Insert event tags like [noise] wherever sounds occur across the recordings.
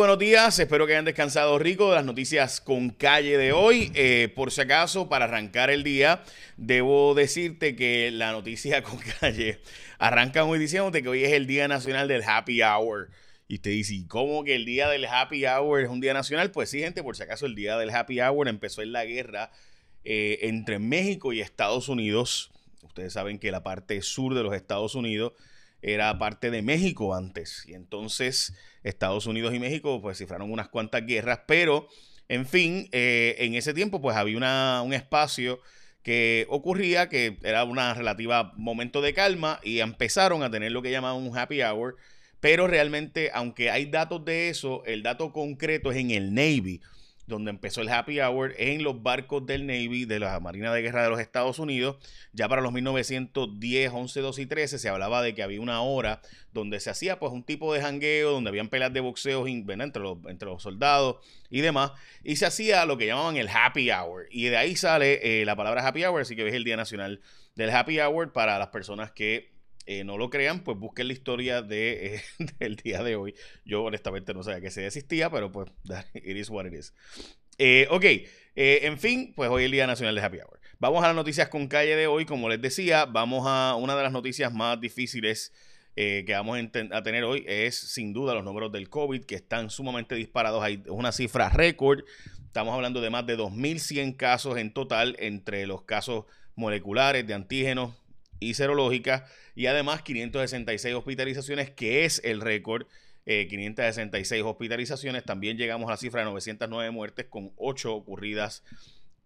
Buenos días, espero que hayan descansado rico de las noticias con calle de hoy. Eh, por si acaso, para arrancar el día, debo decirte que la noticia [laughs] con calle arranca hoy diciéndote que hoy es el Día Nacional del Happy Hour. Y te dice, ¿y cómo que el día del Happy Hour es un día nacional? Pues sí, gente, por si acaso el día del Happy Hour empezó en la guerra eh, entre México y Estados Unidos. Ustedes saben que la parte sur de los Estados Unidos era parte de México antes. Y entonces Estados Unidos y México pues cifraron unas cuantas guerras, pero en fin, eh, en ese tiempo pues había una, un espacio que ocurría que era una relativa momento de calma y empezaron a tener lo que llamaban un happy hour, pero realmente aunque hay datos de eso, el dato concreto es en el Navy donde empezó el happy hour en los barcos del Navy de la Marina de Guerra de los Estados Unidos. Ya para los 1910, 11, 12 y 13 se hablaba de que había una hora donde se hacía pues un tipo de jangueo, donde habían peleas de boxeo entre los, entre los soldados y demás. Y se hacía lo que llamaban el happy hour. Y de ahí sale eh, la palabra happy hour, así que es el Día Nacional del Happy Hour para las personas que eh, no lo crean, pues busquen la historia de, eh, [laughs] del día de hoy. Yo honestamente no sabía que se desistía, pero pues [laughs] it is what it is. Eh, ok, en fin, pues hoy es el Día Nacional de Happy Hour. Vamos a las noticias con calle de hoy. Como les decía, vamos a una de las noticias más difíciles que vamos a, tener hoy. Es sin duda los números del COVID que están sumamente disparados. Hay una cifra récord. Estamos hablando de más de 2.100 casos en total entre los casos moleculares de antígenos y serológicas y además 566 hospitalizaciones, que es el récord. 566 eh, hospitalizaciones. También llegamos a la cifra de 909 muertes con 8 ocurridas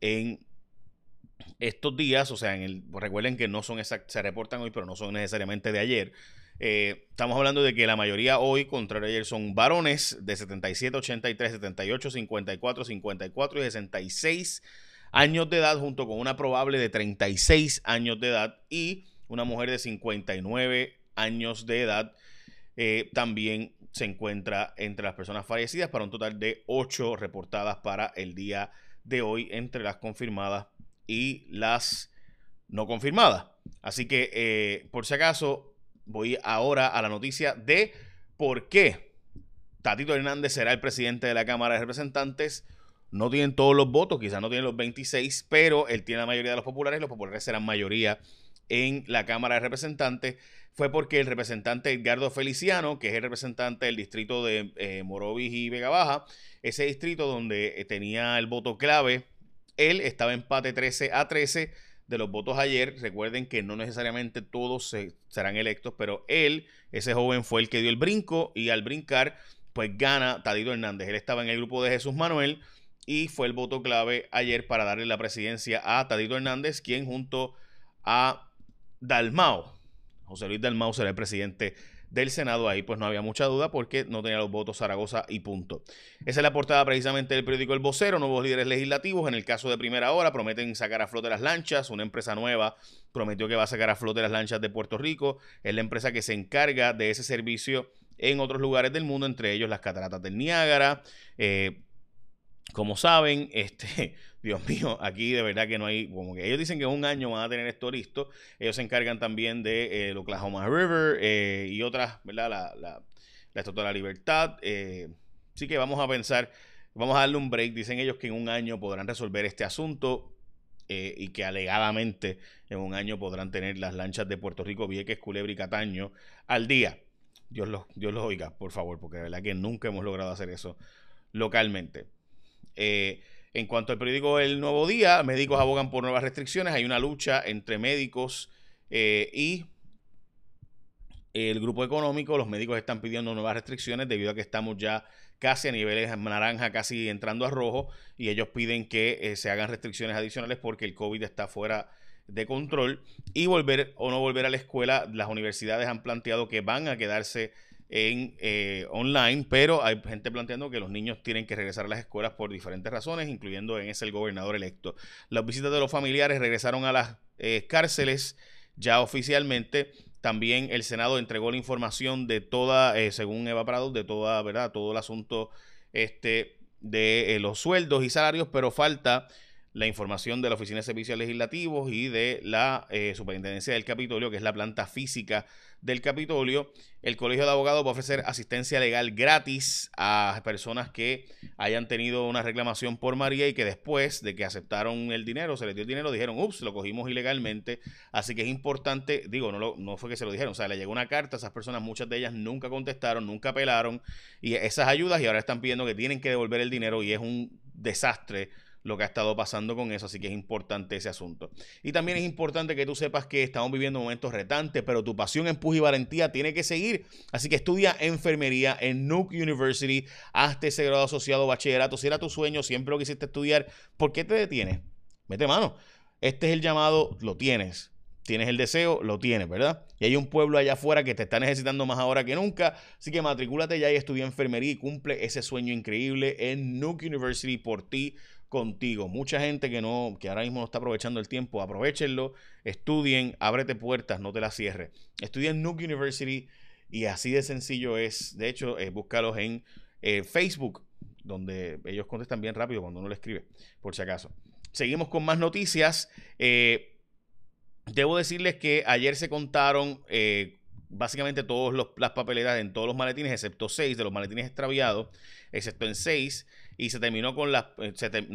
en estos días. O sea, en el, recuerden que no son se reportan hoy, pero no son necesariamente de ayer. Eh, estamos hablando de que la mayoría hoy, contrario ayer, son varones de 77, 83, 78, 54, 54 y 66 años de edad, junto con una probable de 36 años de edad y una mujer de 59 años de edad eh, también se encuentra entre las personas fallecidas para un total de 8 reportadas para el día de hoy entre las confirmadas y las no confirmadas. Así que, eh, por si acaso, voy ahora a la noticia de por qué Tatito Hernández será el presidente de la Cámara de Representantes. No tienen todos los votos, quizás no tienen los 26, pero él tiene la mayoría de los populares. Los populares serán mayoría en la Cámara de Representantes fue porque el representante Edgardo Feliciano, que es el representante del distrito de eh, Morovis y Vega Baja, ese distrito donde eh, tenía el voto clave, él estaba empate 13 a 13 de los votos ayer. Recuerden que no necesariamente todos serán electos, pero él, ese joven, fue el que dio el brinco y al brincar, pues gana Tadito Hernández. Él estaba en el grupo de Jesús Manuel y fue el voto clave ayer para darle la presidencia a Tadito Hernández, quien junto a Dalmau. José Luis Dalmau será el presidente del Senado. Ahí pues no había mucha duda porque no tenía los votos Zaragoza y punto. Esa es la portada precisamente del periódico El Vocero. Nuevos líderes legislativos. En el caso de primera hora prometen sacar a flote las lanchas. Una empresa nueva prometió que va a sacar a flote las lanchas de Puerto Rico. Es la empresa que se encarga de ese servicio en otros lugares del mundo, entre ellos las cataratas del Niágara. Eh, como saben, [laughs] este, Dios mío, aquí de verdad que no hay, como que ellos dicen que en un año van a tener esto listo. Ellos se encargan también de eh, el Oklahoma River eh, y otras, ¿verdad? La, la, la Estatua de la Libertad. Eh, así que vamos a pensar, vamos a darle un break. Dicen ellos que en un año podrán resolver este asunto. y que alegadamente en un año podrán tener las lanchas de Puerto Rico, Vieques, Culebra y Cataño al día. Dios los, Dios los oiga, por favor, porque de verdad que nunca hemos logrado hacer eso localmente. Eh, en cuanto al periódico El Nuevo Día, médicos abogan por nuevas restricciones. Hay una lucha entre médicos eh, y el grupo económico. Los médicos están pidiendo nuevas restricciones debido a que estamos ya casi a niveles naranja, casi entrando a rojo. Y ellos piden que eh, se hagan restricciones adicionales porque el COVID está fuera de control. Y volver o no volver a la escuela, las universidades han planteado que van a quedarse en eh, online, pero hay gente planteando que los niños tienen que regresar a las escuelas por diferentes razones, incluyendo en ese el gobernador electo. Las visitas de los familiares regresaron a las eh, cárceles ya oficialmente. También el Senado entregó la información de toda, eh, según Eva Prado, de toda, ¿verdad? Todo el asunto este, de los sueldos y salarios, pero falta la información de la Oficina de Servicios Legislativos y de la eh, Superintendencia del Capitolio, que es la planta física del Capitolio. El Colegio de Abogados va a ofrecer asistencia legal gratis a personas que hayan tenido una reclamación por María y que después de que aceptaron el dinero, se les dio el dinero, dijeron, ups, lo cogimos ilegalmente. Así que es importante, digo, no, no fue que se lo dijeron, o sea, le llegó una carta, esas personas, muchas de ellas nunca contestaron, nunca apelaron y esas ayudas y ahora están pidiendo que tienen que devolver el dinero y es un desastre lo que ha estado pasando con eso, así que es importante ese asunto. Y también es importante que tú sepas que estamos viviendo momentos retantes, pero tu pasión, empuje y valentía tiene que seguir. Así que estudia enfermería en Nuke University, hazte ese grado asociado bachillerato, si era tu sueño, siempre lo quisiste estudiar, ¿por qué te detienes? Mete mano. Este es el llamado, lo tienes. Tienes el deseo, lo tienes, ¿verdad? Y hay un pueblo allá afuera que te está necesitando más ahora que nunca. Así que matricúlate ya y estudia enfermería y cumple ese sueño increíble en Nuke University por ti contigo. Mucha gente que no, que ahora mismo no está aprovechando el tiempo, aprovechenlo, estudien, ábrete puertas, no te las cierres. Estudien Nuke University y así de sencillo es. De hecho, eh, búscalos en eh, Facebook, donde ellos contestan bien rápido cuando uno le escribe, por si acaso. Seguimos con más noticias. Eh, debo decirles que ayer se contaron básicamente todas las papeletas en todos los maletines, excepto seis de los maletines extraviados, excepto en seis y se terminó con las, eh,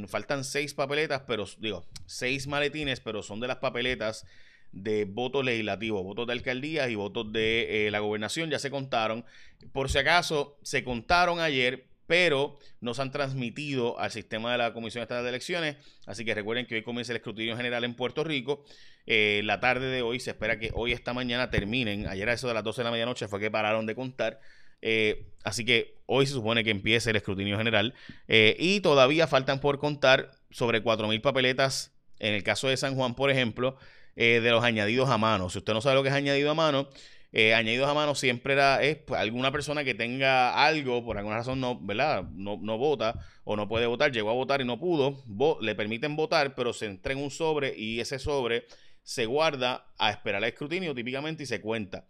faltan seis papeletas, pero digo, seis maletines, pero son de las papeletas de votos legislativos, votos de alcaldías y votos de eh, la gobernación, ya se contaron. Por si acaso, se contaron ayer, pero no se han transmitido al sistema de la Comisión Estatal de Elecciones. Así que recuerden que hoy comienza el escrutinio general en Puerto Rico. Eh, la tarde de hoy se espera que hoy, esta mañana, terminen. Ayer a eso de las 12 de la medianoche fue que pararon de contar. Eh, así que hoy se supone que empiece el escrutinio general eh, y todavía faltan por contar sobre 4.000 papeletas, en el caso de San Juan, por ejemplo, de los añadidos a mano. Si usted no sabe lo que es añadido a mano, añadidos a mano siempre era es pues, alguna persona que tenga algo, por alguna razón no, ¿verdad? No, no, vota o no puede votar, llegó a votar y no pudo, le permiten votar, pero se entrega un sobre y ese sobre se guarda a esperar el escrutinio típicamente y se cuenta.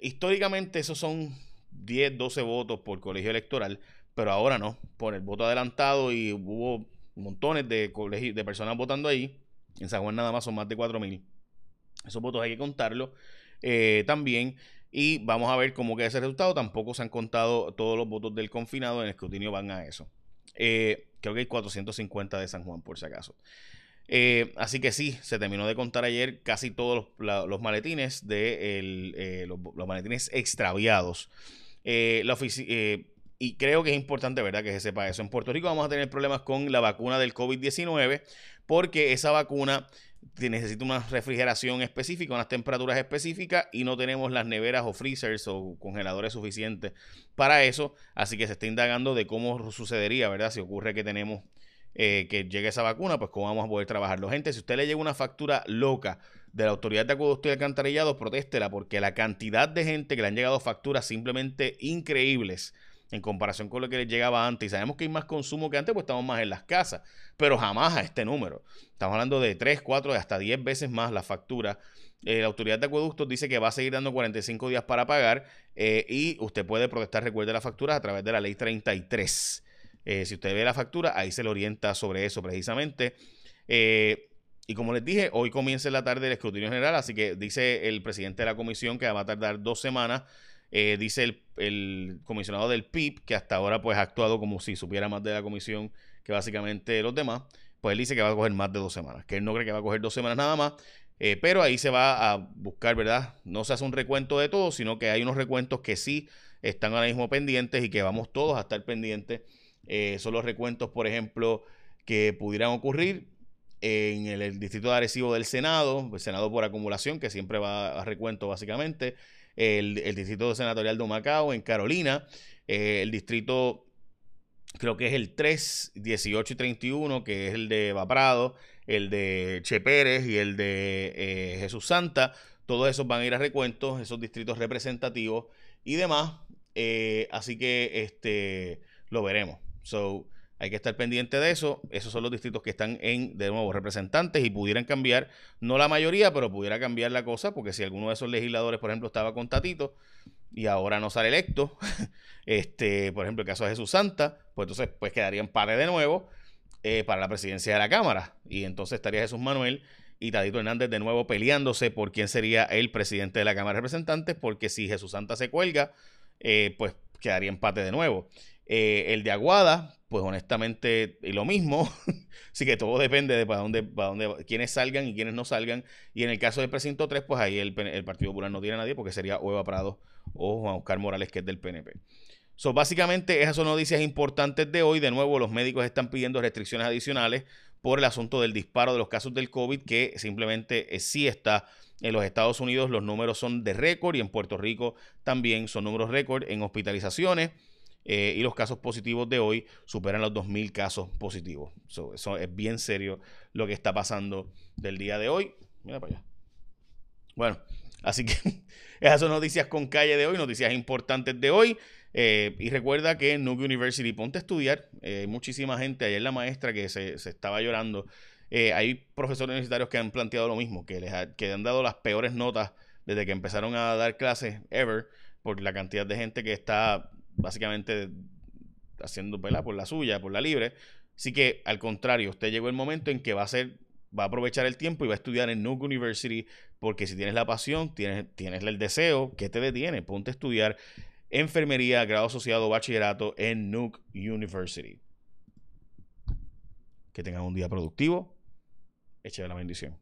Históricamente esos son 10, 12 votos por colegio electoral, pero ahora no, por el voto adelantado y hubo montones de, de personas votando ahí. En San Juan nada más son más de 4 mil. Esos votos hay que contarlos eh, también. Y vamos a ver cómo queda ese resultado. Tampoco se han contado todos los votos del confinado. En el escrutinio van a eso. Eh, creo que hay 450 de San Juan, por si acaso. Eh, así que sí, se terminó de contar ayer casi todos los, maletines de los, maletines extraviados la y creo que es importante, ¿verdad?, que se sepa eso. En Puerto Rico vamos a tener problemas con la vacuna del COVID-19 porque esa vacuna necesita una refrigeración específica, unas temperaturas específicas y no tenemos las neveras o freezers o congeladores suficientes para eso. Así que se está indagando de cómo sucedería, ¿verdad? Si ocurre que tenemos eh, que llegue esa vacuna, pues cómo vamos a poder trabajarlo. Gente, si usted le llega una factura loca de la Autoridad de Acueducto y Alcantarillado, protéstela porque la cantidad de gente que le han llegado facturas simplemente increíbles en comparación con lo que les llegaba antes. Y sabemos que hay más consumo que antes, pues estamos más en las casas, pero jamás a este número. Estamos hablando de 3, 4, hasta 10 veces más la factura. Eh, la autoridad de acueductos dice que va a seguir dando 45 días para pagar eh, y usted puede protestar, recuerde la factura a través de la ley 33. Eh, si usted ve la factura, ahí se le orienta sobre eso precisamente. Y como les dije, hoy comienza en la tarde el escrutinio general, así que dice el presidente de la comisión que va a tardar dos semanas. Eh, dice el, comisionado del PIB, que hasta ahora pues ha actuado como si supiera más de la comisión que básicamente los demás, pues él dice que va a coger más de dos semanas, que él no cree que va a coger dos semanas nada más, eh, pero ahí se va a buscar, ¿verdad? No se hace un recuento de todo, sino que hay unos recuentos que sí están ahora mismo pendientes y que vamos todos a estar pendientes. Eh, son los recuentos, por ejemplo, que pudieran ocurrir en el, distrito de Arecibo del Senado, el Senado por acumulación, que siempre va a recuento básicamente, el, distrito senatorial de Macao en Carolina, eh, el distrito creo que es el 3, 18 y 31, que es el de Vaprado, el de Che Pérez y el de eh, Jesús Santa, todos esos van a ir a recuentos, esos distritos representativos y demás, eh, así que este lo veremos. So, hay que estar pendiente de eso. Esos son los distritos que están en, de nuevo, representantes y pudieran cambiar, no la mayoría, pero pudiera cambiar la cosa, porque si alguno de esos legisladores, por ejemplo, estaba con Tatito y ahora no sale electo, [laughs] este, por ejemplo, el caso de Jesús Santa, pues entonces pues quedaría en pare de nuevo. eh, para la presidencia de la Cámara. Y entonces estaría Jesús Manuel y Tadito Hernández de nuevo peleándose por quién sería el presidente de la Cámara de Representantes, porque si Jesús Santa se cuelga, eh, pues quedaría empate de nuevo. Eh, el de Aguada, pues honestamente, y lo mismo, [laughs] así que todo depende de para dónde, para dónde, quiénes salgan y quiénes no salgan. Y en el caso del precinto 3, pues ahí el, Partido Popular no tiene a nadie porque sería Eva Prado o Juan Oscar Morales, que es del PNP. So, básicamente, esas son noticias importantes de hoy. De nuevo, los médicos están pidiendo restricciones adicionales por el asunto del disparo de los casos del COVID, que simplemente eh, sí está en los Estados Unidos. Los números son de récord y en Puerto Rico también son números récord en hospitalizaciones. Eh, y los casos positivos de hoy superan los 2.000 casos positivos. eso es bien serio lo que está pasando del día de hoy. Mira para allá. Bueno, así que [laughs] esas son noticias con calle de hoy, noticias importantes de hoy. Eh, y recuerda que en Nuke University, ponte a estudiar. Eh, muchísima gente, ayer la maestra que se, estaba llorando. Eh, hay profesores universitarios que han planteado lo mismo, que les que han dado las peores notas desde que empezaron a dar clases ever, por la cantidad de gente que está básicamente haciendo pela por la suya, por la libre. Así que al contrario, usted llegó el momento en que va a ser va a aprovechar el tiempo y va a estudiar en Nuke University, porque si tienes la pasión, tienes, tienes el deseo, ¿qué te detiene? Ponte a estudiar enfermería, grado asociado, bachillerato en Nuke University. Que tengan un día productivo. Eche la bendición.